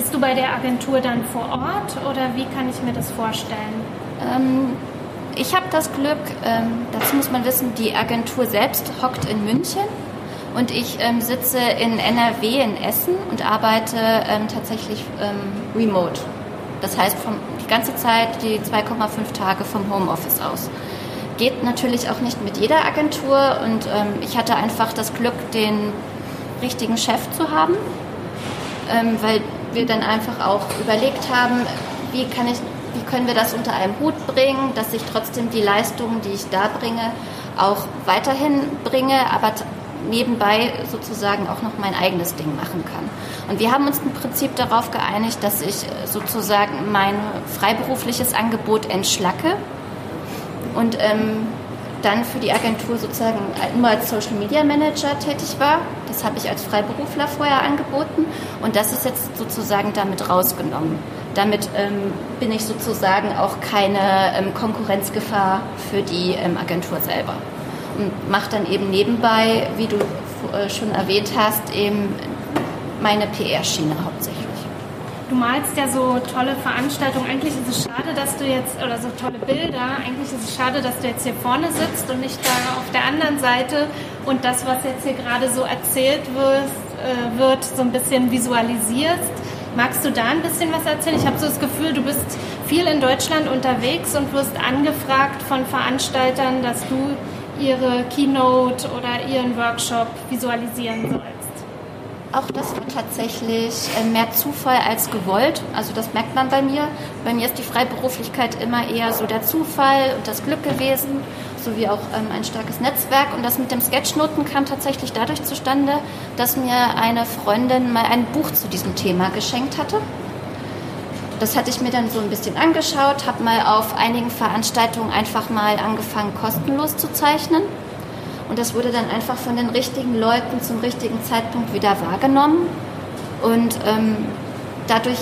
bist du bei der Agentur dann vor Ort oder wie kann ich mir das vorstellen? Ähm, ich habe das Glück, ähm, dazu muss man wissen, die Agentur selbst hockt in München und ich ähm, sitze in NRW in Essen und arbeite ähm, tatsächlich ähm, remote. Das heißt vom, die ganze Zeit die 2,5 Tage vom Homeoffice aus. Geht natürlich auch nicht mit jeder Agentur und ähm, ich hatte einfach das Glück, den richtigen Chef zu haben, ähm, weil wir dann einfach auch überlegt haben, wie kann ich wie können wir das unter einem Hut bringen, dass ich trotzdem die Leistungen, die ich da bringe, auch weiterhin bringe, aber nebenbei sozusagen auch noch mein eigenes Ding machen kann. Und wir haben uns im Prinzip darauf geeinigt, dass ich sozusagen mein freiberufliches Angebot entschlacke und ähm, dann für die Agentur sozusagen immer als Social Media Manager tätig war. Das habe ich als Freiberufler vorher angeboten und das ist jetzt sozusagen damit rausgenommen. Damit ähm, bin ich sozusagen auch keine ähm, Konkurrenzgefahr für die ähm, Agentur selber und mache dann eben nebenbei, wie du äh, schon erwähnt hast, eben meine PR-Schiene hauptsächlich. Du malst ja so tolle Veranstaltungen. Eigentlich ist es schade, dass du jetzt, oder so tolle Bilder, eigentlich ist es schade, dass du jetzt hier vorne sitzt und nicht da auf der anderen Seite und das, was jetzt hier gerade so erzählt wird, äh, wird so ein bisschen visualisierst. Magst du da ein bisschen was erzählen? Ich habe so das Gefühl, du bist viel in Deutschland unterwegs und wirst angefragt von Veranstaltern, dass du ihre Keynote oder ihren Workshop visualisieren sollst. Auch das war tatsächlich äh, mehr Zufall als gewollt. Also das merkt man bei mir. Bei mir ist die Freiberuflichkeit immer eher so der Zufall und das Glück gewesen, sowie auch ähm, ein starkes Netzwerk. Und das mit dem Sketchnoten kam tatsächlich dadurch zustande, dass mir eine Freundin mal ein Buch zu diesem Thema geschenkt hatte. Das hatte ich mir dann so ein bisschen angeschaut, habe mal auf einigen Veranstaltungen einfach mal angefangen, kostenlos zu zeichnen und das wurde dann einfach von den richtigen Leuten zum richtigen Zeitpunkt wieder wahrgenommen. Und ähm, dadurch,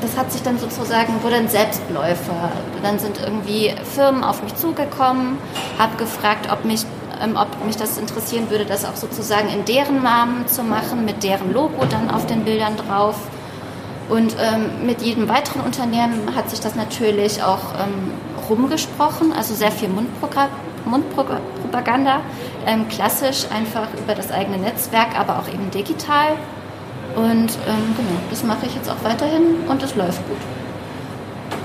das hat sich dann sozusagen, wurde ein Selbstläufer. Dann sind irgendwie Firmen auf mich zugekommen, habe gefragt, ob mich, ähm, ob mich das interessieren würde, das auch sozusagen in deren Namen zu machen, mit deren Logo dann auf den Bildern drauf. Und ähm, mit jedem weiteren Unternehmen hat sich das natürlich auch ähm, rumgesprochen, also sehr viel Mundprogramm Mundpropaganda, ähm, klassisch einfach über das eigene Netzwerk, aber auch eben digital. Und ähm, genau, das mache ich jetzt auch weiterhin und es läuft gut.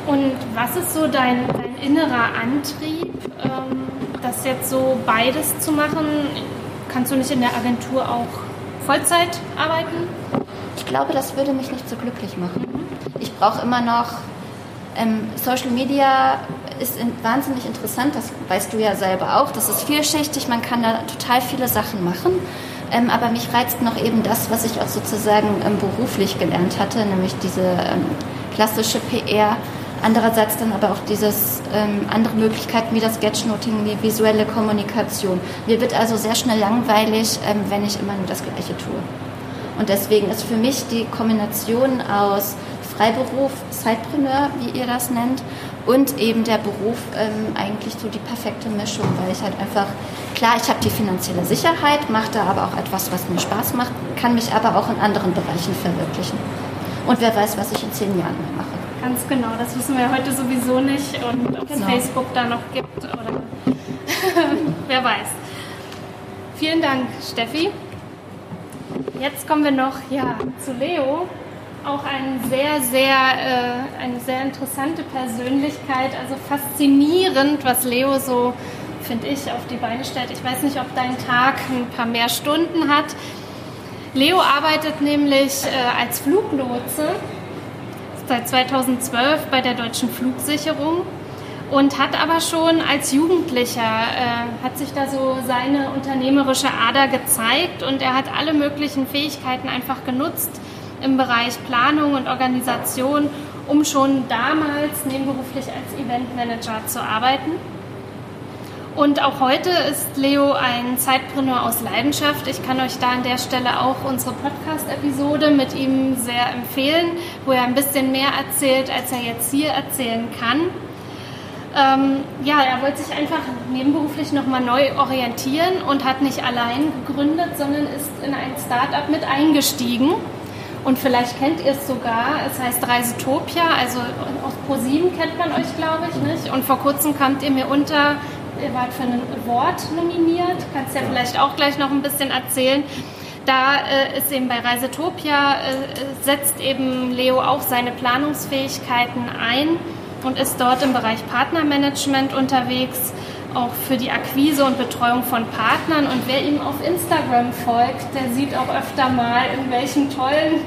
Und was ist so dein, dein innerer Antrieb, ähm, das jetzt so beides zu machen? Kannst du nicht in der Agentur auch Vollzeit arbeiten? Ich glaube, das würde mich nicht so glücklich machen. Ich brauche immer noch ähm, Social Media ist in, wahnsinnig interessant, das weißt du ja selber auch. Das ist vielschichtig, man kann da total viele Sachen machen. Ähm, aber mich reizt noch eben das, was ich auch sozusagen ähm, beruflich gelernt hatte, nämlich diese ähm, klassische PR. Andererseits dann aber auch dieses ähm, andere Möglichkeiten wie das Sketchnoting, die visuelle Kommunikation. Mir wird also sehr schnell langweilig, ähm, wenn ich immer nur das Gleiche tue. Und deswegen ist für mich die Kombination aus Freiberuf, Zeitpreneur, wie ihr das nennt, und eben der Beruf ähm, eigentlich so die perfekte Mischung, weil ich halt einfach, klar, ich habe die finanzielle Sicherheit, mache da aber auch etwas, was mir Spaß macht, kann mich aber auch in anderen Bereichen verwirklichen. Und wer weiß, was ich in zehn Jahren mehr mache. Ganz genau, das wissen wir heute sowieso nicht und ob es genau. Facebook da noch gibt oder wer weiß. Vielen Dank, Steffi. Jetzt kommen wir noch ja, zu Leo auch ein sehr, sehr, äh, eine sehr interessante Persönlichkeit. Also faszinierend, was Leo so, finde ich, auf die Beine stellt. Ich weiß nicht, ob dein Tag ein paar mehr Stunden hat. Leo arbeitet nämlich äh, als Fluglotse seit 2012 bei der Deutschen Flugsicherung und hat aber schon als Jugendlicher, äh, hat sich da so seine unternehmerische Ader gezeigt und er hat alle möglichen Fähigkeiten einfach genutzt, im Bereich Planung und Organisation, um schon damals nebenberuflich als Eventmanager zu arbeiten. Und auch heute ist Leo ein Zeitpreneur aus Leidenschaft. Ich kann euch da an der Stelle auch unsere Podcast-Episode mit ihm sehr empfehlen, wo er ein bisschen mehr erzählt, als er jetzt hier erzählen kann. Ähm, ja, er wollte sich einfach nebenberuflich nochmal neu orientieren und hat nicht allein gegründet, sondern ist in ein Startup mit eingestiegen Und vielleicht kennt ihr es sogar, es heißt Reisetopia, also auf Pro7 kennt man euch, glaube ich, nicht? Und vor kurzem kamt ihr mir unter, ihr wart für einen Award nominiert, kannst ja vielleicht auch gleich noch ein bisschen erzählen. Da äh, ist eben bei Reisetopia, äh, setzt eben Leo auch seine Planungsfähigkeiten ein und ist dort im Bereich Partnermanagement unterwegs auch für die Akquise und Betreuung von Partnern. Und wer ihm auf Instagram folgt, der sieht auch öfter mal, in welchen tollen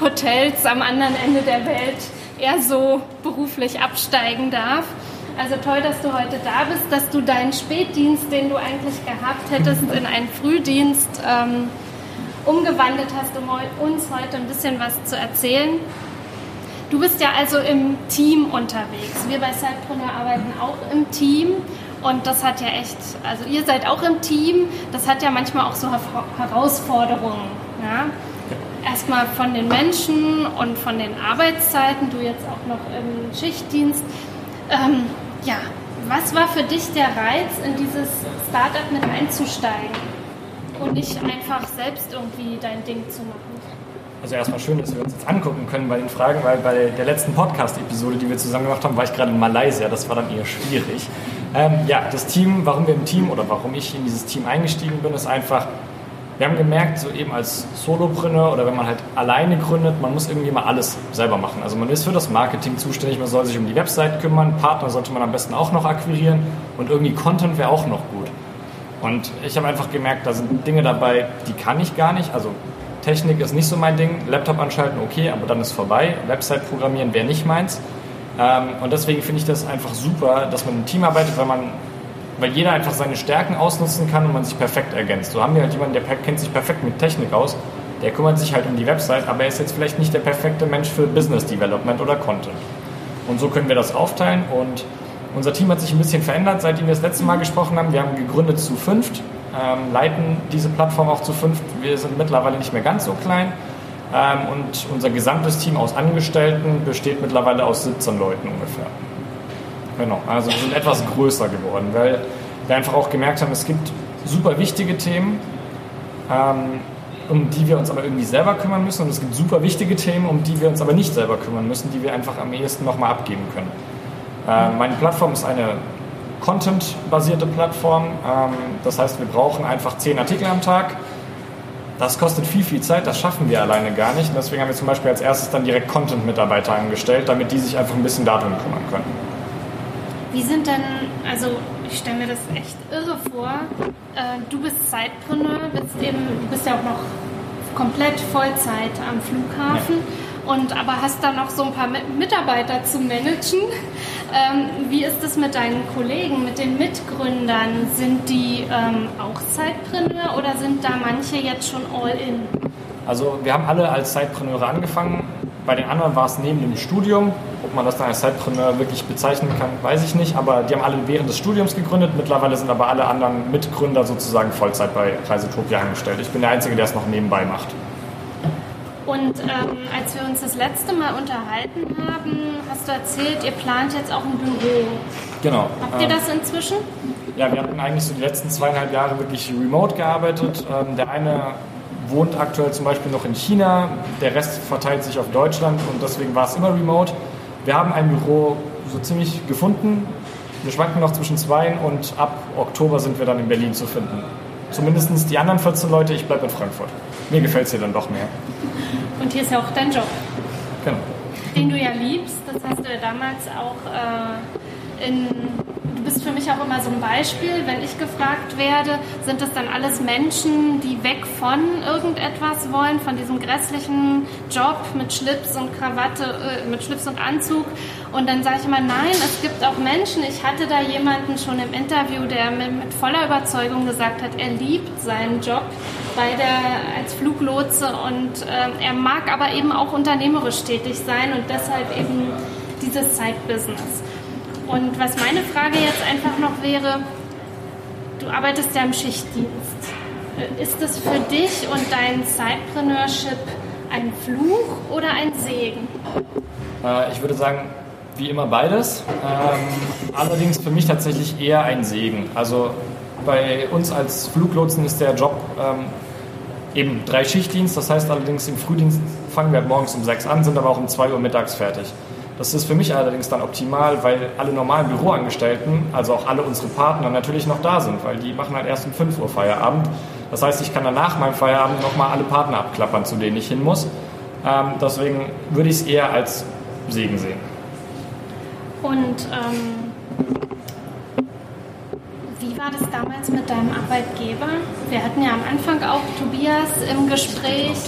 Hotels am anderen Ende der Welt er so beruflich absteigen darf. Also toll, dass du heute da bist, dass du deinen Spätdienst, den du eigentlich gehabt hättest, in einen Frühdienst ähm, umgewandelt hast, um uns heute ein bisschen was zu erzählen. Du bist ja also im Team unterwegs. Wir bei Sidepreneur arbeiten auch im Team und das hat ja echt, also ihr seid auch im Team, das hat ja manchmal auch so Herausforderungen. Ja? Erstmal von den Menschen und von den Arbeitszeiten, du jetzt auch noch im Schichtdienst. Ähm, ja, was war für dich der Reiz, in dieses Startup mit einzusteigen und nicht einfach selbst irgendwie dein Ding zu machen? Also erstmal schön, dass wir uns jetzt angucken können bei den Fragen, weil bei der letzten Podcast-Episode, die wir zusammen gemacht haben, war ich gerade in Malaysia. Das war dann eher schwierig. Ähm, ja, das Team, warum wir im Team oder warum ich in dieses Team eingestiegen bin, ist einfach, wir haben gemerkt, so eben als Solopreneur oder wenn man halt alleine gründet, man muss irgendwie mal alles selber machen. Also man ist für das Marketing zuständig, man soll sich um die Website kümmern, Partner sollte man am besten auch noch akquirieren und irgendwie Content wäre auch noch gut. Und ich habe einfach gemerkt, da sind Dinge dabei, die kann ich gar nicht. Also Technik ist nicht so mein Ding, Laptop anschalten okay, aber dann ist vorbei. Website programmieren wäre nicht meins. Ähm, und deswegen finde ich das einfach super, dass man im Team arbeitet, weil man weil jeder einfach seine Stärken ausnutzen kann und man sich perfekt ergänzt. So haben wir halt jemanden, der kennt sich perfekt mit Technik aus, der kümmert sich halt um die Website, aber er ist jetzt vielleicht nicht der perfekte Mensch für Business Development oder Content. Und so können wir das aufteilen und unser Team hat sich ein bisschen verändert, seitdem wir das letzte Mal gesprochen haben. Wir haben gegründet zu fünft, ähm, leiten diese Plattform auch zu fünft. Wir sind mittlerweile nicht mehr ganz so klein. Ähm, und unser gesamtes Team aus Angestellten besteht mittlerweile aus 17 Leuten ungefähr. Genau, also wir sind etwas größer geworden, weil wir einfach auch gemerkt haben, es gibt super wichtige Themen, ähm, um die wir uns aber irgendwie selber kümmern müssen. Und es gibt super wichtige Themen, um die wir uns aber nicht selber kümmern müssen, die wir einfach am ehesten nochmal abgeben können. Ähm, meine Plattform ist eine Content-basierte Plattform. das heißt, wir brauchen einfach 10 Artikel am Tag das kostet viel, viel Zeit, das schaffen wir alleine gar nicht. Und deswegen haben wir zum Beispiel als erstes dann direkt Content-Mitarbeiter angestellt, damit die sich einfach ein bisschen darum kümmern können. Wie sind denn, also ich stelle mir das echt irre vor, äh, du bist Zeitpreneur, bist eben, du bist ja auch noch komplett Vollzeit am Flughafen. Ja und aber hast da noch so ein paar Mitarbeiter zu managen. Ähm, wie ist es mit deinen Kollegen, mit den Mitgründern? Sind die ähm, auch Zeitpreneur oder sind da manche jetzt schon all in? Also wir haben alle als Zeitpreneure angefangen. Bei den anderen war es neben dem Studium. Ob man das dann als Zeitpreneur wirklich bezeichnen kann, weiß ich nicht. Aber die haben alle während des Studiums gegründet. Mittlerweile sind aber alle anderen Mitgründer sozusagen Vollzeit bei Reisetopia angestellt. Ich bin der Einzige, der es noch nebenbei macht. Und ähm, als wir uns das letzte Mal unterhalten haben, hast du erzählt, ihr plant jetzt auch ein Büro. Genau. Habt ihr ähm, das inzwischen? Ja, wir hatten eigentlich so die letzten zweieinhalb Jahre wirklich remote gearbeitet. Ähm, der eine wohnt aktuell zum Beispiel noch in China, der Rest verteilt sich auf Deutschland und deswegen war es immer remote. Wir haben ein Büro so ziemlich gefunden. Wir schwanken noch zwischen zwei und ab Oktober sind wir dann in Berlin zu finden. Zumindest die anderen 14 Leute, ich bleibe in Frankfurt. Mir gefällt es hier dann doch mehr. Und hier ist ja auch dein Job. Genau. Den du ja liebst, das hast du ja damals auch äh, in bist für mich auch immer so ein Beispiel. Wenn ich gefragt werde, sind das dann alles Menschen, die weg von irgendetwas wollen, von diesem grässlichen Job mit Schlips und Krawatte, äh, mit Schlips und Anzug. Und dann sage ich immer, nein, es gibt auch Menschen. Ich hatte da jemanden schon im Interview, der mit, mit voller Überzeugung gesagt hat, er liebt seinen Job bei der, als Fluglotse und äh, er mag aber eben auch unternehmerisch tätig sein und deshalb eben dieses Side-Business. Und was meine Frage jetzt einfach noch wäre, du arbeitest ja im Schichtdienst. Ist es für dich und dein Sidepreneurship ein Fluch oder ein Segen? Äh, ich würde sagen, wie immer beides. Ähm, allerdings für mich tatsächlich eher ein Segen. Also bei uns als Fluglotsen ist der Job ähm, eben drei Schichtdienst. Das heißt allerdings im Frühdienst fangen wir morgens um 6 an, sind aber auch um 2 Uhr mittags fertig. Das ist für mich allerdings dann optimal, weil alle normalen Büroangestellten, also auch alle unsere Partner natürlich noch da sind, weil die machen halt erst um 5 Uhr Feierabend. Das heißt, ich kann dann nach meinem Feierabend nochmal alle Partner abklappern, zu denen ich hin muss. Ähm, deswegen würde ich es eher als Segen sehen. Und ähm, wie war das damals mit deinem Arbeitgeber? Wir hatten ja am Anfang auch Tobias im Gespräch.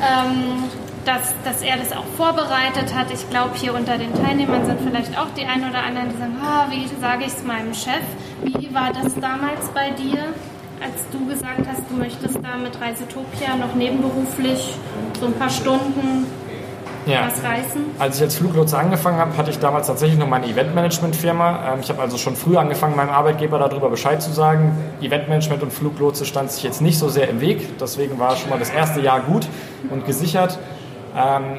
Ähm, dass, dass er das auch vorbereitet hat. Ich glaube, hier unter den Teilnehmern sind vielleicht auch die einen oder anderen, die sagen, ah, wie sage ich es meinem Chef? Wie war das damals bei dir, als du gesagt hast, du möchtest da mit Reisetopia noch nebenberuflich so ein paar Stunden ja. was reißen? Als ich als Fluglotse angefangen habe, hatte ich damals tatsächlich noch meine Eventmanagement-Firma. Ähm, ich habe also schon früh angefangen, meinem Arbeitgeber darüber Bescheid zu sagen. Eventmanagement und Fluglotse stand sich jetzt nicht so sehr im Weg. Deswegen war schon mal das erste Jahr gut und gesichert. Ähm,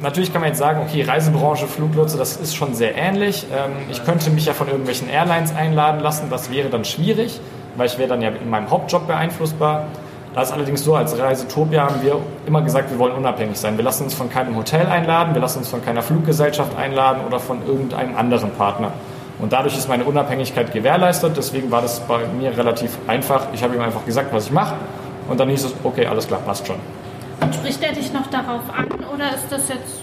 natürlich kann man jetzt sagen, okay, Reisebranche, Fluglotse, das ist schon sehr ähnlich. Ähm, ich könnte mich ja von irgendwelchen Airlines einladen lassen, das wäre dann schwierig, weil ich wäre dann ja in meinem Hauptjob beeinflussbar. Da ist allerdings so, als Reisetopia haben wir immer gesagt, wir wollen unabhängig sein. Wir lassen uns von keinem Hotel einladen, wir lassen uns von keiner Fluggesellschaft einladen oder von irgendeinem anderen Partner. Und dadurch ist meine Unabhängigkeit gewährleistet. Deswegen war das bei mir relativ einfach. Ich habe ihm einfach gesagt, was ich mache. Und dann hieß es, okay, alles klar, passt schon. Spricht er dich noch darauf an oder ist das jetzt.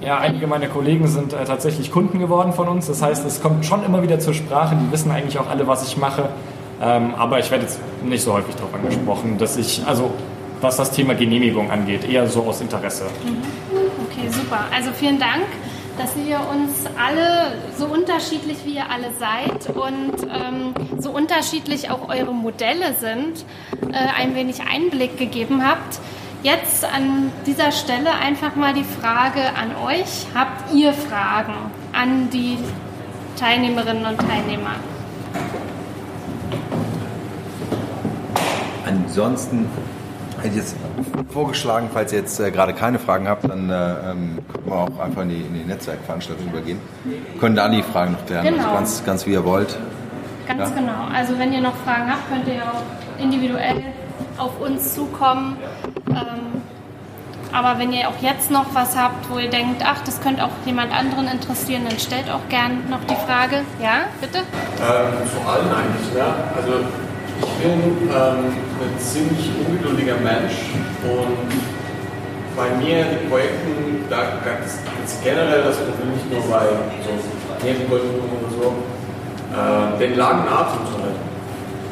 Ja, einige meiner Kollegen sind äh, tatsächlich Kunden geworden von uns. Das heißt, es kommt schon immer wieder zur Sprache. Die wissen eigentlich auch alle, was ich mache. Ähm, aber ich werde jetzt nicht so häufig darauf angesprochen, dass ich, also was das Thema Genehmigung angeht, eher so aus Interesse. Mhm. Okay, super. Also vielen Dank, dass ihr uns alle, so unterschiedlich wie ihr alle seid und ähm, so unterschiedlich auch eure Modelle sind, äh, ein wenig Einblick gegeben habt. Jetzt an dieser Stelle einfach mal die Frage an euch. Habt ihr Fragen an die Teilnehmerinnen und Teilnehmer? Ansonsten hätte ich jetzt vorgeschlagen, falls ihr jetzt äh, gerade keine Fragen habt, dann äh, ähm, können wir auch einfach in die, in die Netzwerkveranstaltung übergehen. Können da die Fragen noch klären, genau. also ganz, ganz wie ihr wollt. Ganz ja? genau. Also wenn ihr noch Fragen habt, könnt ihr auch individuell auf uns zukommen. Ähm, aber wenn ihr auch jetzt noch was habt, wo ihr denkt, ach, das könnte auch jemand anderen interessieren, dann stellt auch gern noch die Frage. Ja, bitte? Ähm, zu allen eigentlich, ja. Also ich bin ähm, ein ziemlich ungeduldiger Mensch und bei mir die Projekten, da ganz, ganz generell das Problem nicht nur bei so Nebenprojekten oder so, äh, den langen Atem zu halten.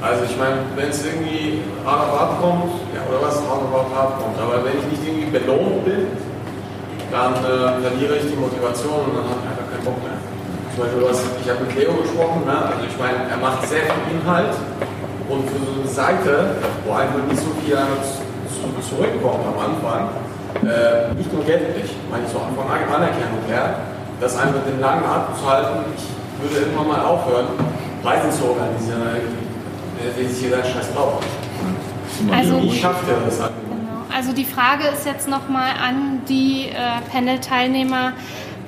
Also ich meine, wenn es irgendwie hart auf hart kommt, ja, oder was hart auf hart kommt, aber wenn ich nicht irgendwie belohnt bin, dann äh, ich die Motivation und dann habe ich einfach keinen Bock mehr. Zum Beispiel, was, ich habe mit Leo gesprochen, ne? also ich meine, er macht sehr viel Inhalt und für so eine Seite, wo einfach nicht so viel zu, zurückkommt am Anfang, äh, nicht nur geldlich, meine ich so von Anerkennung her, das einfach den langen Atem zu halten, ich würde irgendwann mal aufhören, Reisen zu organisieren der sich jeder Scheiß drauf. Also, Wie schafft er das halt? Genau. Also die Frage ist jetzt nochmal an die äh, Panel-Teilnehmer,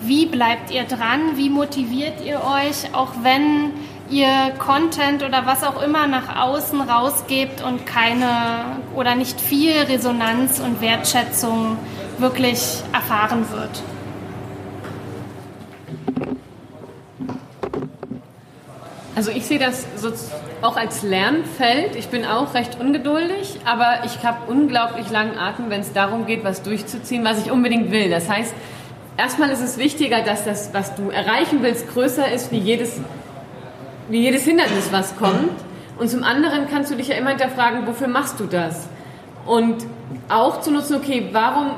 wie bleibt ihr dran, wie motiviert ihr euch, auch wenn ihr Content oder was auch immer nach außen rausgebt und keine oder nicht viel Resonanz und Wertschätzung wirklich erfahren wird. Also ich sehe das auch als Lernfeld. Ich bin auch recht ungeduldig, aber ich habe unglaublich langen Atem, wenn es darum geht, was durchzuziehen, was ich unbedingt will. Das heißt, erstmal ist es wichtiger, dass das, was du erreichen willst, größer ist wie jedes, wie jedes Hindernis, was kommt. Und zum anderen kannst du dich ja immer hinterfragen, wofür machst du das? Und auch zu nutzen, okay, warum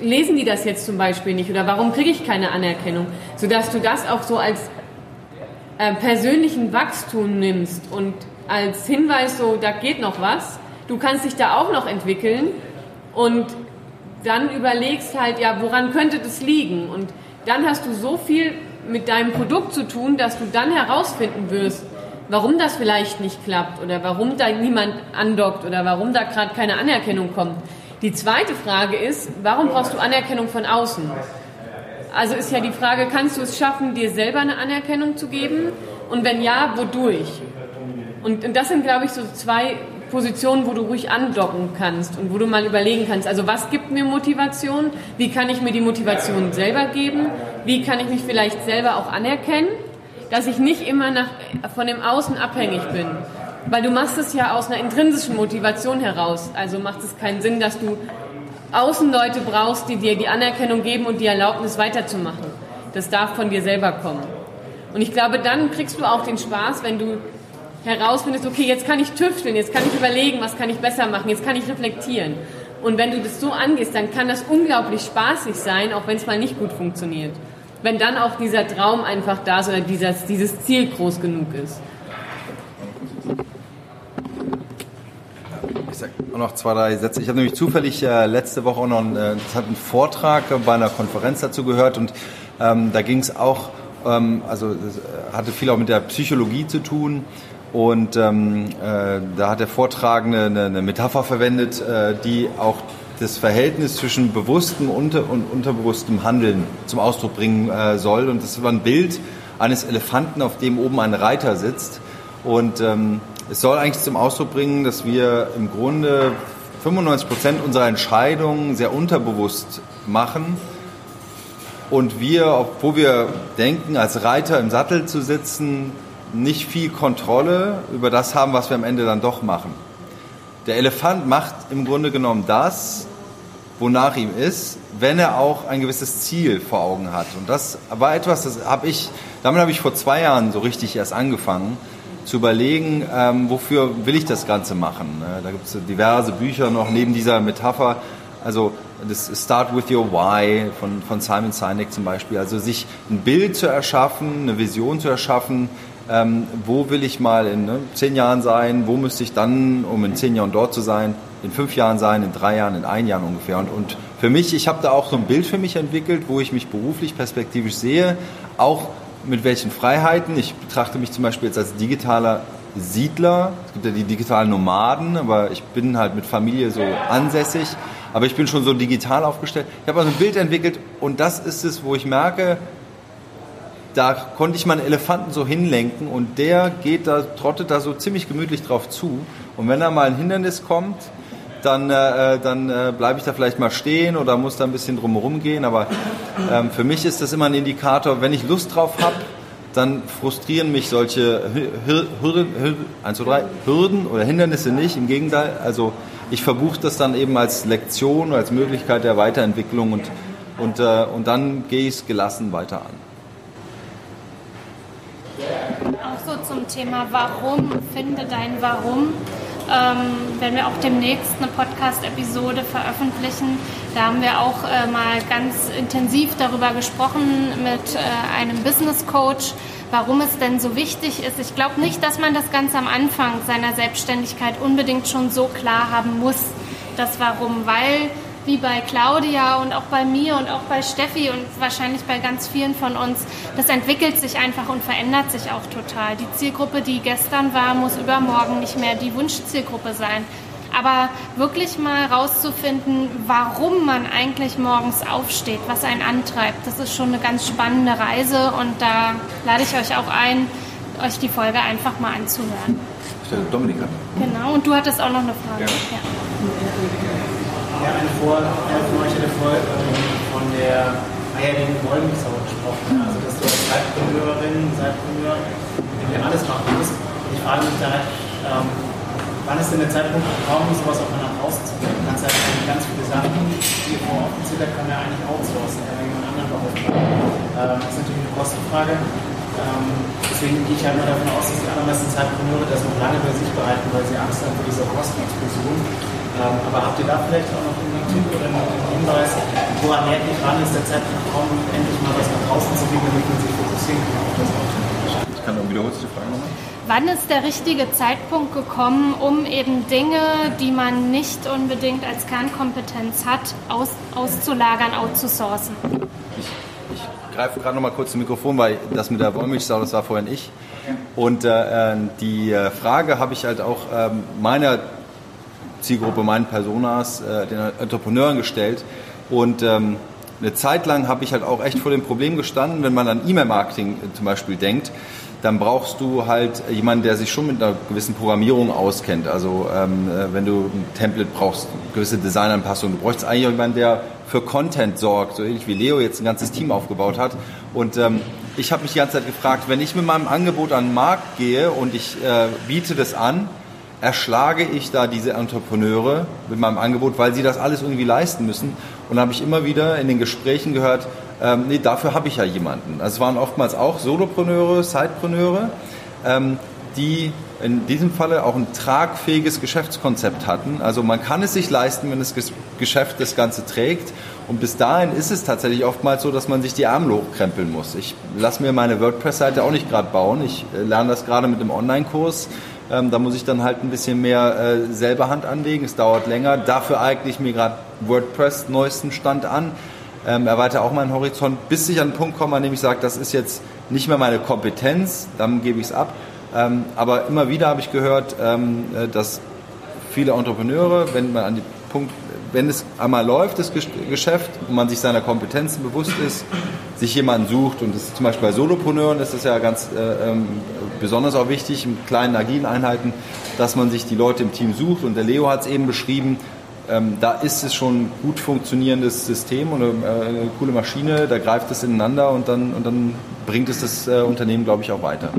lesen die das jetzt zum Beispiel nicht oder warum kriege ich keine Anerkennung? Sodass du das auch so als äh, persönlichen Wachstum nimmst und als Hinweis so, da geht noch was, du kannst dich da auch noch entwickeln und dann überlegst halt, ja, woran könnte das liegen? Und dann hast du so viel mit deinem Produkt zu tun, dass du dann herausfinden wirst, warum das vielleicht nicht klappt oder warum da niemand andockt oder warum da gerade keine Anerkennung kommt. Die zweite Frage ist, warum brauchst du Anerkennung von außen? Also ist ja die Frage, kannst du es schaffen, dir selber eine Anerkennung zu geben? Und wenn ja, wodurch? Und, und das sind, glaube ich, so zwei Positionen, wo du ruhig andocken kannst und wo du mal überlegen kannst, also was gibt mir Motivation, wie kann ich mir die Motivation selber geben, wie kann ich mich vielleicht selber auch anerkennen, dass ich nicht immer nach, von dem Außen abhängig bin. Weil du machst es ja aus einer intrinsischen Motivation heraus. Also macht es keinen Sinn, dass du Außenleute brauchst, die dir die Anerkennung geben und die Erlaubnis weiterzumachen. Das darf von dir selber kommen. Und ich glaube, dann kriegst du auch den Spaß, wenn du herausfindest, okay, jetzt kann ich tüfteln, jetzt kann ich überlegen, was kann ich besser machen, jetzt kann ich reflektieren. Und wenn du das so angehst, dann kann das unglaublich spaßig sein, auch wenn es mal nicht gut funktioniert. Wenn dann auch dieser Traum einfach da ist oder dieses, dieses Ziel groß genug ist. Ich sag auch noch zwei, drei Sätze. Ich habe nämlich zufällig äh, letzte Woche auch noch einen, äh, einen Vortrag bei einer Konferenz dazu gehört und ähm, da ging es auch, ähm, also das hatte viel auch mit der Psychologie zu tun und ähm, äh, da hat der Vortragende eine, eine Metapher verwendet, äh, die auch das Verhältnis zwischen bewusstem und unterbewusstem Handeln zum Ausdruck bringen äh, soll. Und das war ein Bild eines Elefanten, auf dem oben ein Reiter sitzt. Und ähm, es soll eigentlich zum Ausdruck bringen, dass wir im Grunde 95 Prozent unserer Entscheidungen sehr unterbewusst machen. Und wir, obwohl wir denken, als Reiter im Sattel zu sitzen, nicht viel Kontrolle über das haben, was wir am Ende dann doch machen. Der Elefant macht im Grunde genommen das, wonach ihm ist, wenn er auch ein gewisses Ziel vor Augen hat. Und das war etwas, das habe ich, damit habe ich vor zwei Jahren so richtig erst angefangen zu überlegen, ähm, wofür will ich das Ganze machen. Ne? Da gibt es diverse Bücher noch neben dieser Metapher. Also das Start with Your Why von, von Simon Sinek zum Beispiel. Also sich ein Bild zu erschaffen, eine Vision zu erschaffen, ähm, wo will ich mal in ne, zehn Jahren sein, wo müsste ich dann, um in zehn Jahren dort zu sein, in fünf Jahren sein, in drei Jahren, in ein Jahr ungefähr. Und, und für mich, ich habe da auch so ein Bild für mich entwickelt, wo ich mich beruflich perspektivisch sehe, auch mit welchen Freiheiten. Ich betrachte mich zum Beispiel jetzt als digitaler Siedler. Es gibt ja die digitalen Nomaden, aber ich bin halt mit Familie so ansässig. Aber ich bin schon so digital aufgestellt. Ich habe also ein Bild entwickelt und das ist es, wo ich merke, da konnte ich meinen Elefanten so hinlenken und der geht da, trottet da so ziemlich gemütlich drauf zu. Und wenn da mal ein Hindernis kommt, dann, äh, dann äh, bleibe ich da vielleicht mal stehen oder muss da ein bisschen drumherum gehen. Aber ähm, für mich ist das immer ein Indikator, wenn ich Lust drauf habe, dann frustrieren mich solche Hürden, Hürden, 1, 2, 3, Hürden oder Hindernisse nicht. Im Gegenteil, also ich verbuche das dann eben als Lektion, als Möglichkeit der Weiterentwicklung und, und, äh, und dann gehe ich es gelassen weiter an. Auch so zum Thema Warum, finde dein Warum. Ähm, werden wir auch demnächst eine Podcast-Episode veröffentlichen. Da haben wir auch äh, mal ganz intensiv darüber gesprochen mit äh, einem Business Coach, warum es denn so wichtig ist. Ich glaube nicht, dass man das ganz am Anfang seiner Selbstständigkeit unbedingt schon so klar haben muss, das Warum, weil wie bei Claudia und auch bei mir und auch bei Steffi und wahrscheinlich bei ganz vielen von uns, das entwickelt sich einfach und verändert sich auch total. Die Zielgruppe, die gestern war, muss übermorgen nicht mehr die Wunschzielgruppe sein. Aber wirklich mal rauszufinden, warum man eigentlich morgens aufsteht, was einen antreibt, das ist schon eine ganz spannende Reise und da lade ich euch auch ein, euch die Folge einfach mal anzuhören. Dominika. Genau, und du hattest auch noch eine Frage. Ja. ja. Ja, eine, Vor eine von euch hatte vorher von der eierlegenden Wollmilchsau gesprochen. Also, dass du als Zeitpreneurin, Zeitpreneur irgendwie alles machen musst. Und ich frage mich da, ähm, wann ist denn der Zeitpunkt gekommen, sowas auch mal nach draußen zu bringen? Du kannst halt ganz viele Sachen, die vor Ort sind, da kann er eigentlich outsourcen, kann jemand anderen beauftragen. Ähm, das ist natürlich eine Kostenfrage. Ähm, deswegen gehe ich halt mal davon aus, dass die allermeisten Zeitpreneure das noch lange bei sich behalten, weil sie Angst haben vor dieser Kostenexplosion. Ähm, aber habt ihr da vielleicht auch noch einen Tipp oder einen Hinweis, woran merkt ihr gerade ist der Zeitpunkt gekommen, endlich mal was nach draußen zu gehen, damit man sich fokussieren kann auf das Auto? Ich kann wiederholst die Frage nochmal. Wann ist der richtige Zeitpunkt gekommen, um eben Dinge, die man nicht unbedingt als Kernkompetenz hat, aus, auszulagern, outzusourcen? Ich, ich greife gerade noch mal kurz zum Mikrofon, weil das mit der Wollmilchsau, das war vorhin ich. Und äh, äh die äh, Frage habe ich halt auch äh, meiner Zielgruppe, meinen Personas, äh, den Entrepreneuren gestellt. Und ähm, eine Zeit lang habe ich halt auch echt vor dem Problem gestanden, wenn man an E-Mail-Marketing zum Beispiel denkt, dann brauchst du halt jemanden, der sich schon mit einer gewissen Programmierung auskennt. Also ähm, äh, wenn du ein Template brauchst, gewisse Designanpassungen, du bräuchst eigentlich jemanden, der für Content sorgt, so ähnlich wie Leo jetzt ein ganzes Team aufgebaut hat. Und ähm, ich habe mich die ganze Zeit gefragt, wenn ich mit meinem Angebot an den Markt gehe und ich äh, biete das an, erschlage ich da diese Entrepreneure mit meinem Angebot, weil sie das alles irgendwie leisten müssen. Und da habe ich immer wieder in den Gesprächen gehört, ähm, nee, dafür habe ich ja jemanden. Also es waren oftmals auch Solopreneure, Sidepreneure, ähm, die in diesem Falle auch ein tragfähiges Geschäftskonzept hatten. Also man kann es sich leisten, wenn das Geschäft das Ganze trägt. Und bis dahin ist es tatsächlich oftmals so, dass man sich die Ärmel hochkrempeln muss. Ich lasse mir meine WordPress-Seite auch nicht gerade bauen. Ich äh, lerne das gerade mit dem Online-Kurs. Ähm, da muss ich dann halt ein bisschen mehr äh, selber Hand anlegen. Es dauert länger. Dafür eigne ich mir gerade WordPress neuesten Stand an. Ähm, erweitere auch meinen Horizont, bis ich an den Punkt komme, an dem ich sage, das ist jetzt nicht mehr meine Kompetenz, dann gebe ich es ab. Ähm, aber immer wieder habe ich gehört, ähm, äh, dass viele Entrepreneure, wenn man an die Punkt, wenn es einmal läuft, das Geschäft, und man sich seiner Kompetenzen bewusst ist, sich jemanden sucht und das ist zum Beispiel bei Solopreneuren ist das ja ganz äh, ähm, besonders auch wichtig, in kleinen agilen Einheiten, dass man sich die Leute im Team sucht und der Leo hat es eben beschrieben, ähm, da ist es schon ein gut funktionierendes System und eine, äh, eine, coole Maschine, da greift es ineinander und dann, und dann bringt es das äh, Unternehmen, glaube ich, auch weiter.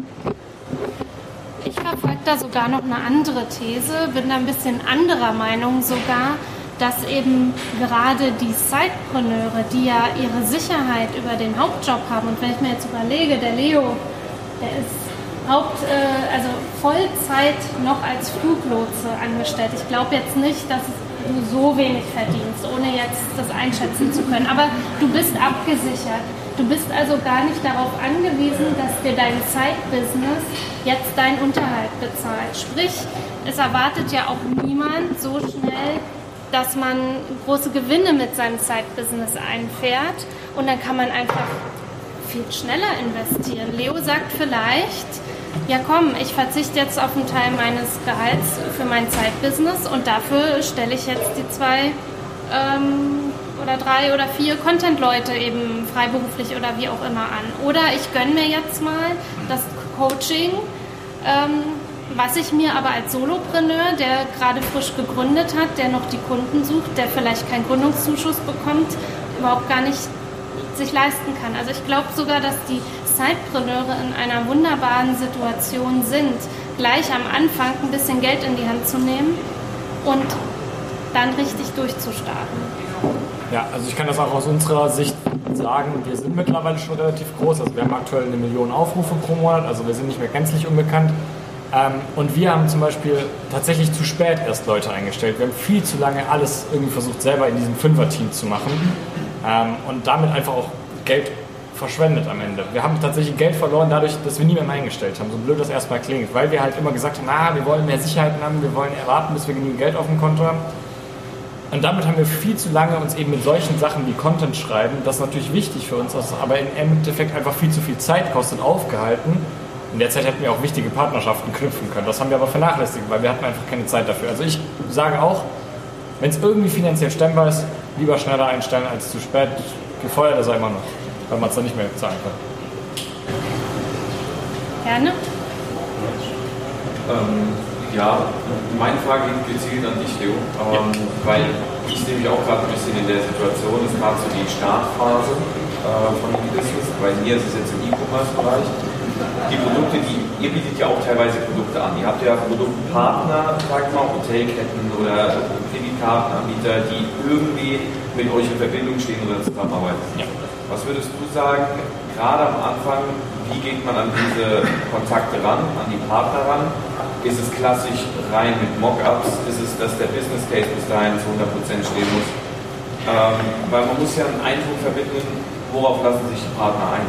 Da sogar noch eine andere These, bin da ein bisschen anderer Meinung sogar, dass eben gerade die Sidepreneure, die ja ihre Sicherheit über den Hauptjob haben, und wenn ich mir jetzt überlege, der Leo, der ist Haupt, äh, also Vollzeit noch als Fluglotse angestellt. Ich glaube jetzt nicht, dass du so wenig verdienst, ohne jetzt das einschätzen zu können. Aber du bist abgesichert. Du bist also gar nicht darauf angewiesen, dass dir dein Side-Business jetzt deinen Unterhalt bezahlt. Sprich, es erwartet ja auch niemand so schnell, dass man große Gewinne mit seinem Side-Business einfährt und dann kann man einfach viel schneller investieren. Leo sagt vielleicht, ja komm, ich verzichte jetzt auf einen Teil meines Gehalts für mein Zeitbusiness und dafür stelle ich jetzt die zwei ähm, oder drei oder vier Content-Leute eben freiberuflich oder wie auch immer an. Oder ich gönne mir jetzt mal das Coaching, ähm, was ich mir aber als Solopreneur, der gerade frisch gegründet hat, der noch die Kunden sucht, der vielleicht keinen Gründungszuschuss bekommt, überhaupt gar nicht sich leisten kann. Also ich glaube sogar, dass die Zeitpreneure in einer wunderbaren Situation sind, gleich am Anfang ein bisschen Geld in die Hand zu nehmen und dann richtig durchzustarten. Ja, also ich kann das auch aus unserer Sicht sagen, wir sind mittlerweile schon relativ groß. Also wir haben aktuell eine Million Aufrufe pro Monat, also wir sind nicht mehr gänzlich unbekannt. Ähm, und wir haben zum Beispiel tatsächlich zu spät erst Leute eingestellt. Wir haben viel zu lange alles irgendwie versucht, selber in diesem Fünfer-Team zu machen ähm, und damit einfach auch Geld verschwendet am Ende. Wir haben tatsächlich Geld verloren dadurch, dass wir nie mehr eingestellt haben, so blöd das erstmal klingt, weil wir halt immer gesagt haben, na, wir wollen mehr Sicherheiten haben, wir wollen erwarten, bis wir genügend Geld auf dem Konto haben. Und damit haben wir viel zu lange uns eben mit solchen Sachen wie Content schreiben, das natürlich wichtig für uns ist, aber im Endeffekt einfach viel zu viel Zeit kostet, aufgehalten. In der Zeit hätten wir auch wichtige Partnerschaften knüpfen können. Das haben wir aber vernachlässigt, weil wir hatten einfach keine Zeit dafür. Also ich sage auch, wenn es irgendwie finanziell stemmbar ist, lieber schneller einstellen als zu spät. Gefeuert ist er immer noch weil man es dann nicht mehr zahlen kann. Gerne. Ähm, ja, meine Frage geht gezielt an dich, Leo, ähm, ja. weil ich sehe mich auch gerade ein bisschen in der Situation, das ist gerade so die Startphase äh, von Business, bei mir ist es jetzt im E-Commerce-Bereich. Die Produkte, die ihr bietet ja auch teilweise Produkte an. Ihr habt ja Produktpartner, sagt mal, Hotelketten oder Kreditkartenanbieter, die irgendwie mit euch in Verbindung stehen oder zusammenarbeiten. Ja. Was würdest du sagen, gerade am Anfang, wie geht man an diese Kontakte ran, an die Partner ran? Ist es klassisch rein mit Mockups? Ist es, dass der Business Case bis dahin zu 100% stehen muss? Ähm, weil man muss ja einen Eindruck vermitteln, worauf lassen sich die Partner ein.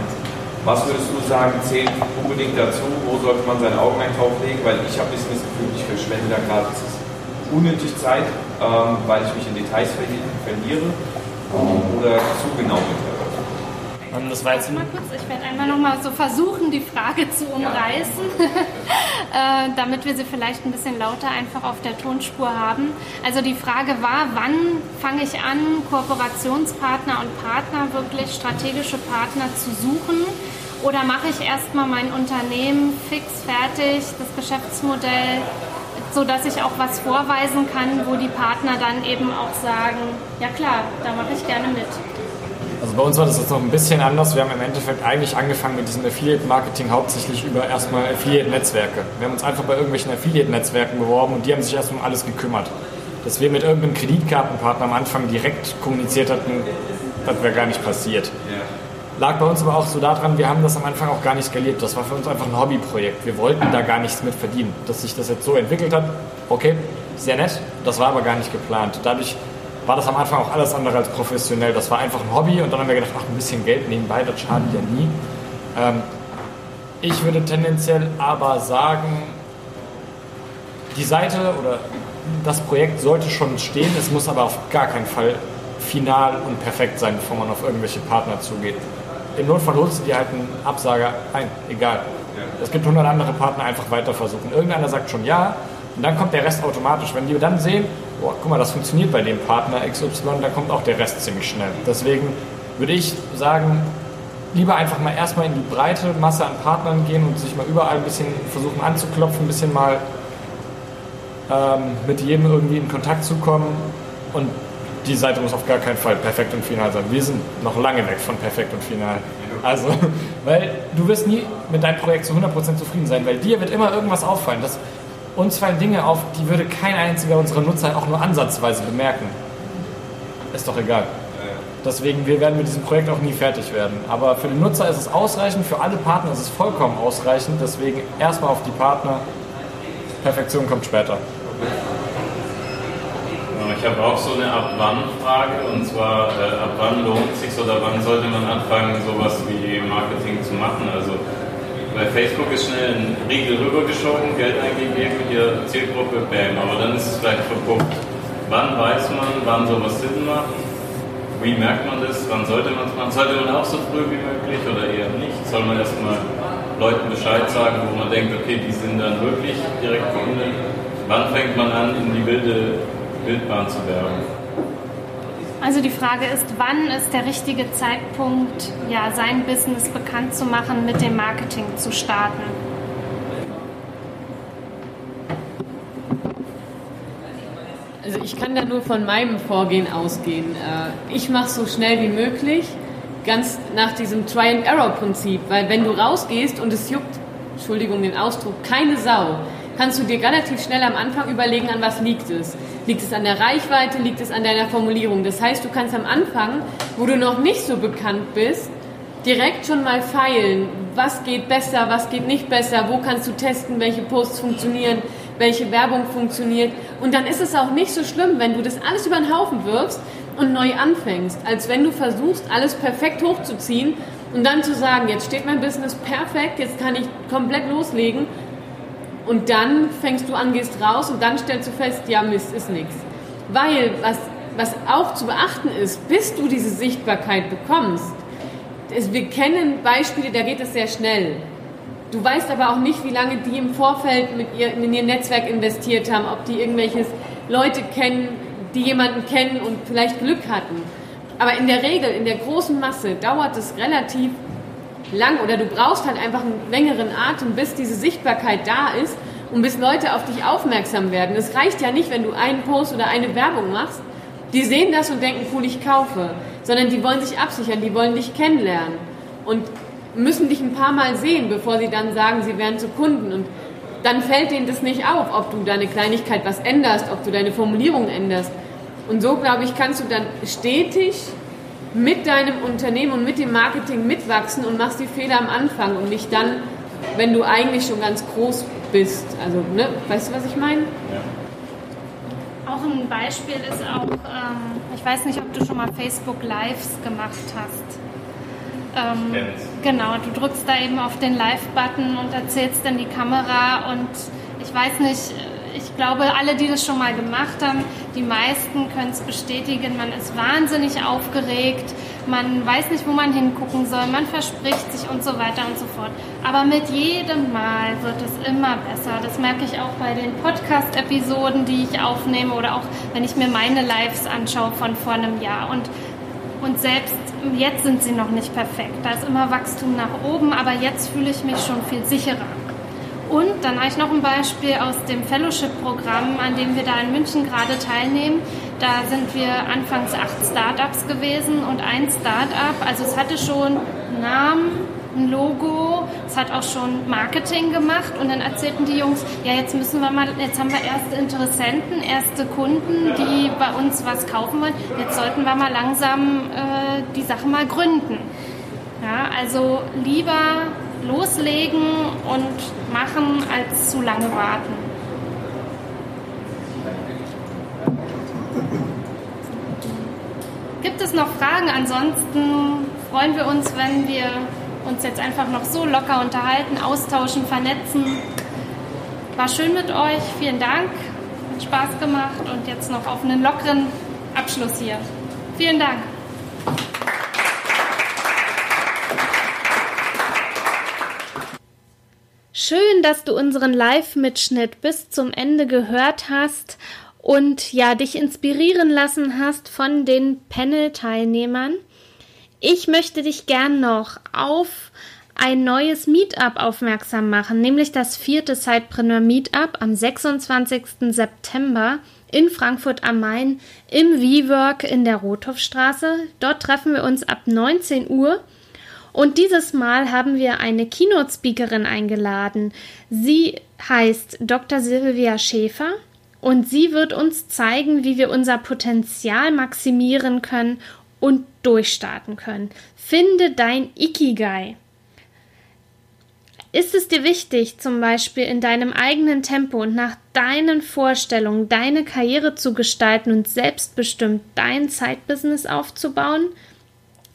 Was würdest du sagen, zählt unbedingt dazu? Wo sollte man sein Augenmerk drauf? Weil ich habe ein bisschen das Gefühl, ich verschwende da gerade unnötig Zeit, ähm, weil ich mich in Details verliere oder zu genau bin. Ähm, das war jetzt mal kurz, ich werde einmal noch mal so versuchen, die Frage zu umreißen, äh, damit wir sie vielleicht ein bisschen lauter einfach auf der Tonspur haben. Also die Frage war, wann fange ich an, Kooperationspartner und Partner, wirklich strategische Partner zu suchen? Oder mache ich erstmal mein Unternehmen fix fertig, das Geschäftsmodell, so dass ich auch was vorweisen kann, wo die Partner dann eben auch sagen, ja klar, da mache ich gerne mit. Bei uns war das jetzt noch ein bisschen anders. Wir haben im Endeffekt eigentlich angefangen mit diesem Affiliate-Marketing hauptsächlich über erstmal Affiliate-Netzwerke. Wir haben uns einfach bei irgendwelchen Affiliate-Netzwerken beworben und die haben sich erstmal um alles gekümmert. Dass wir mit irgendeinem Kreditkartenpartner am Anfang direkt kommuniziert hatten, das wäre gar nicht passiert. Lag bei uns aber auch so daran, wir haben das am Anfang auch gar nicht skaliert. Das war für uns einfach ein Hobbyprojekt. Wir wollten da gar nichts mit verdienen. Dass sich das jetzt so entwickelt hat, okay, sehr nett. Das war aber gar nicht geplant. Dadurch war das am Anfang auch alles andere als professionell. Das war einfach ein Hobby und dann haben wir gedacht, ach, ein bisschen Geld nebenbei, das schadet ja nie. Ähm, ich würde tendenziell aber sagen, die Seite oder das Projekt sollte schon stehen, es muss aber auf gar keinen Fall final und perfekt sein, bevor man auf irgendwelche Partner zugeht. Im Notfall holst du dir halt einen Absager ein, egal. Es gibt 100 andere Partner, einfach weiter versuchen. Irgendeiner sagt schon ja und dann kommt der Rest automatisch. Wenn die dann sehen, boah, guck mal, das funktioniert bei dem Partner XY, dann kommt auch der Rest ziemlich schnell. Deswegen würde ich sagen, lieber einfach mal erstmal in die breite Masse an Partnern gehen und sich mal überall ein bisschen versuchen anzuklopfen, ein bisschen mal ähm, mit jedem irgendwie in Kontakt zu kommen und die Seite muss auf gar keinen Fall perfekt und final sein. Wir sind noch lange weg von perfekt und final. Also, weil du wirst nie mit deinem Projekt zu 100% zufrieden sein, weil dir wird immer irgendwas auffallen. Das, uns fallen Dinge auf, die würde kein einziger unserer Nutzer auch nur ansatzweise bemerken. Ist doch egal. Deswegen, wir werden mit diesem Projekt auch nie fertig werden. Aber für den Nutzer ist es ausreichend, für alle Partner ist es vollkommen ausreichend. Deswegen erstmal auf die Partner. Perfektion kommt später. Ich habe auch so eine Ab wann Frage und zwar äh, ab wann lohnt sich oder wann sollte man anfangen, sowas wie Marketing zu machen? Also bei Facebook ist schnell ein Riegel rübergeschoben, Geld eingegeben, hier Zielgruppe, bam, aber dann ist es vielleicht verpufft. Wann weiß man, wann sowas Sinn macht? Wie merkt man das? Wann sollte man es machen? Sollte man auch so früh wie möglich oder eher nicht? Soll man erstmal Leuten Bescheid sagen, wo man denkt, okay, die sind dann wirklich direkt Kunden? Wann fängt man an, in die wilde Wildbahn zu werben? Also die Frage ist, wann ist der richtige Zeitpunkt, ja, sein Business bekannt zu machen, mit dem Marketing zu starten? Also ich kann da nur von meinem Vorgehen ausgehen. Äh, ich mache so schnell wie möglich, ganz nach diesem Try-and-Error-Prinzip, weil wenn du rausgehst und es juckt, Entschuldigung den Ausdruck, keine Sau, kannst du dir relativ schnell am Anfang überlegen, an was liegt es. Liegt es an der Reichweite, liegt es an deiner Formulierung? Das heißt, du kannst am Anfang, wo du noch nicht so bekannt bist, direkt schon mal feilen. Was geht besser, was geht nicht besser? Wo kannst du testen, welche Posts funktionieren, welche Werbung funktioniert? Und dann ist es auch nicht so schlimm, wenn du das alles über den Haufen wirfst und neu anfängst, als wenn du versuchst, alles perfekt hochzuziehen und dann zu sagen, jetzt steht mein Business perfekt, jetzt kann ich komplett loslegen und dann fängst du an, gehst raus und dann stellst du fest, ja, Mist, ist nichts. Weil, was, was auch zu beachten ist, bis du diese Sichtbarkeit bekommst, ist, wir kennen Beispiele, da geht es sehr schnell. Du weißt aber auch nicht, wie lange die im Vorfeld mit ihr, in ihr Netzwerk investiert haben, ob die irgendwelche Leute kennen, die jemanden kennen und vielleicht Glück hatten. Aber in der Regel, in der großen Masse, dauert es relativ lang oder du brauchst halt einfach einen längeren Atem, bis diese Sichtbarkeit da ist und bis Leute auf dich aufmerksam werden. Es reicht ja nicht, wenn du einen Post oder eine Werbung machst. Die sehen das und denken, cool, ich kaufe. Sondern die wollen sich absichern, die wollen dich kennenlernen. Und müssen dich ein paar Mal sehen, bevor sie dann sagen, sie werden zu Kunden. Und dann fällt denen das nicht auf, ob du deine Kleinigkeit was änderst, ob du deine Formulierung änderst. Und so, glaube ich, kannst du dann stetig mit deinem Unternehmen und mit dem Marketing mitwachsen und machst die Fehler am Anfang und nicht dann, wenn du eigentlich schon ganz groß bist. Also, ne, weißt du, was ich meine? Ja. Auch ein Beispiel ist auch, ähm, ich weiß nicht, ob du schon mal Facebook Lives gemacht hast. Ähm, genau, du drückst da eben auf den Live-Button und erzählst in die Kamera und ich weiß nicht, ich glaube, alle, die das schon mal gemacht haben, die meisten können es bestätigen. Man ist wahnsinnig aufgeregt, man weiß nicht, wo man hingucken soll, man verspricht sich und so weiter und so fort. Aber mit jedem Mal wird es immer besser. Das merke ich auch bei den Podcast-Episoden, die ich aufnehme oder auch wenn ich mir meine Lives anschaue von vor einem Jahr. Und, und selbst jetzt sind sie noch nicht perfekt. Da ist immer Wachstum nach oben, aber jetzt fühle ich mich schon viel sicherer. Und dann habe ich noch ein Beispiel aus dem Fellowship-Programm, an dem wir da in München gerade teilnehmen. Da sind wir anfangs acht Startups gewesen und ein Startup, also es hatte schon einen Namen, ein Logo, es hat auch schon Marketing gemacht und dann erzählten die Jungs, ja jetzt müssen wir mal, jetzt haben wir erste Interessenten, erste Kunden, die bei uns was kaufen wollen, jetzt sollten wir mal langsam äh, die Sache mal gründen. Ja, also lieber loslegen und machen, als zu lange warten. Gibt es noch Fragen? Ansonsten freuen wir uns, wenn wir uns jetzt einfach noch so locker unterhalten, austauschen, vernetzen. War schön mit euch. Vielen Dank. Hat Spaß gemacht und jetzt noch auf einen lockeren Abschluss hier. Vielen Dank. Schön, dass du unseren Live-Mitschnitt bis zum Ende gehört hast und ja, dich inspirieren lassen hast von den Panel-Teilnehmern. Ich möchte dich gern noch auf ein neues Meetup aufmerksam machen, nämlich das vierte Sidepreneur Meetup am 26. September in Frankfurt am Main im WeWork in der Rothofstraße. Dort treffen wir uns ab 19 Uhr und dieses Mal haben wir eine Keynote-Speakerin eingeladen. Sie heißt Dr. Silvia Schäfer und sie wird uns zeigen, wie wir unser Potenzial maximieren können und durchstarten können. Finde dein Ikigai. Ist es dir wichtig, zum Beispiel in deinem eigenen Tempo und nach deinen Vorstellungen deine Karriere zu gestalten und selbstbestimmt dein Zeitbusiness aufzubauen?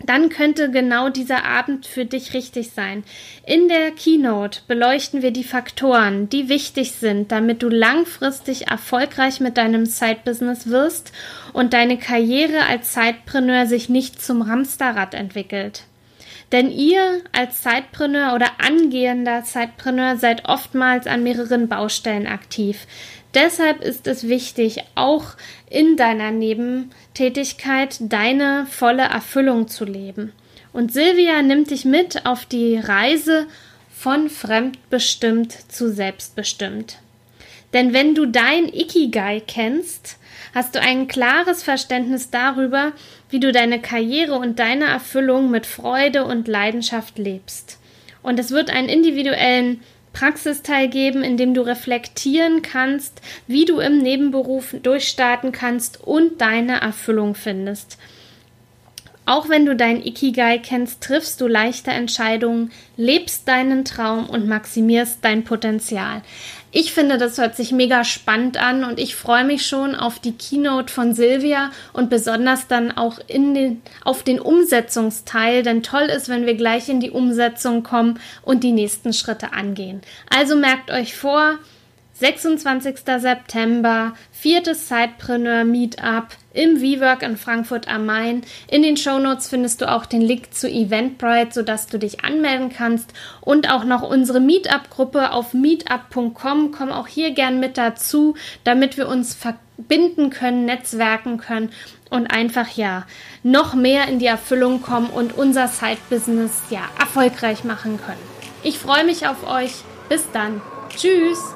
Dann könnte genau dieser Abend für dich richtig sein. In der Keynote beleuchten wir die Faktoren, die wichtig sind, damit du langfristig erfolgreich mit deinem Side-Business wirst und deine Karriere als Sidepreneur sich nicht zum Ramsterrad entwickelt. Denn ihr als Zeitpreneur oder angehender Zeitpreneur seid oftmals an mehreren Baustellen aktiv. Deshalb ist es wichtig, auch in deiner Nebentätigkeit deine volle Erfüllung zu leben. Und Silvia nimmt dich mit auf die Reise von fremdbestimmt zu selbstbestimmt. Denn wenn du dein Ikigai kennst, hast du ein klares Verständnis darüber, wie du deine Karriere und deine Erfüllung mit Freude und Leidenschaft lebst. Und es wird einen individuellen Praxisteil geben, in dem du reflektieren kannst, wie du im Nebenberuf durchstarten kannst und deine Erfüllung findest. Auch wenn du dein Ikigai kennst, triffst du leichte Entscheidungen, lebst deinen Traum und maximierst dein Potenzial. Ich finde, das hört sich mega spannend an und ich freue mich schon auf die Keynote von Silvia und besonders dann auch in den, auf den Umsetzungsteil, denn toll ist, wenn wir gleich in die Umsetzung kommen und die nächsten Schritte angehen. Also merkt euch vor, 26. September, viertes Sidepreneur Meetup im WeWork in Frankfurt am Main. In den Shownotes findest du auch den Link zu Eventbrite, sodass du dich anmelden kannst und auch noch unsere Meetup-Gruppe auf meetup.com. Komm auch hier gern mit dazu, damit wir uns verbinden können, netzwerken können und einfach ja noch mehr in die Erfüllung kommen und unser Side-Business ja erfolgreich machen können. Ich freue mich auf euch. Bis dann. Tschüss.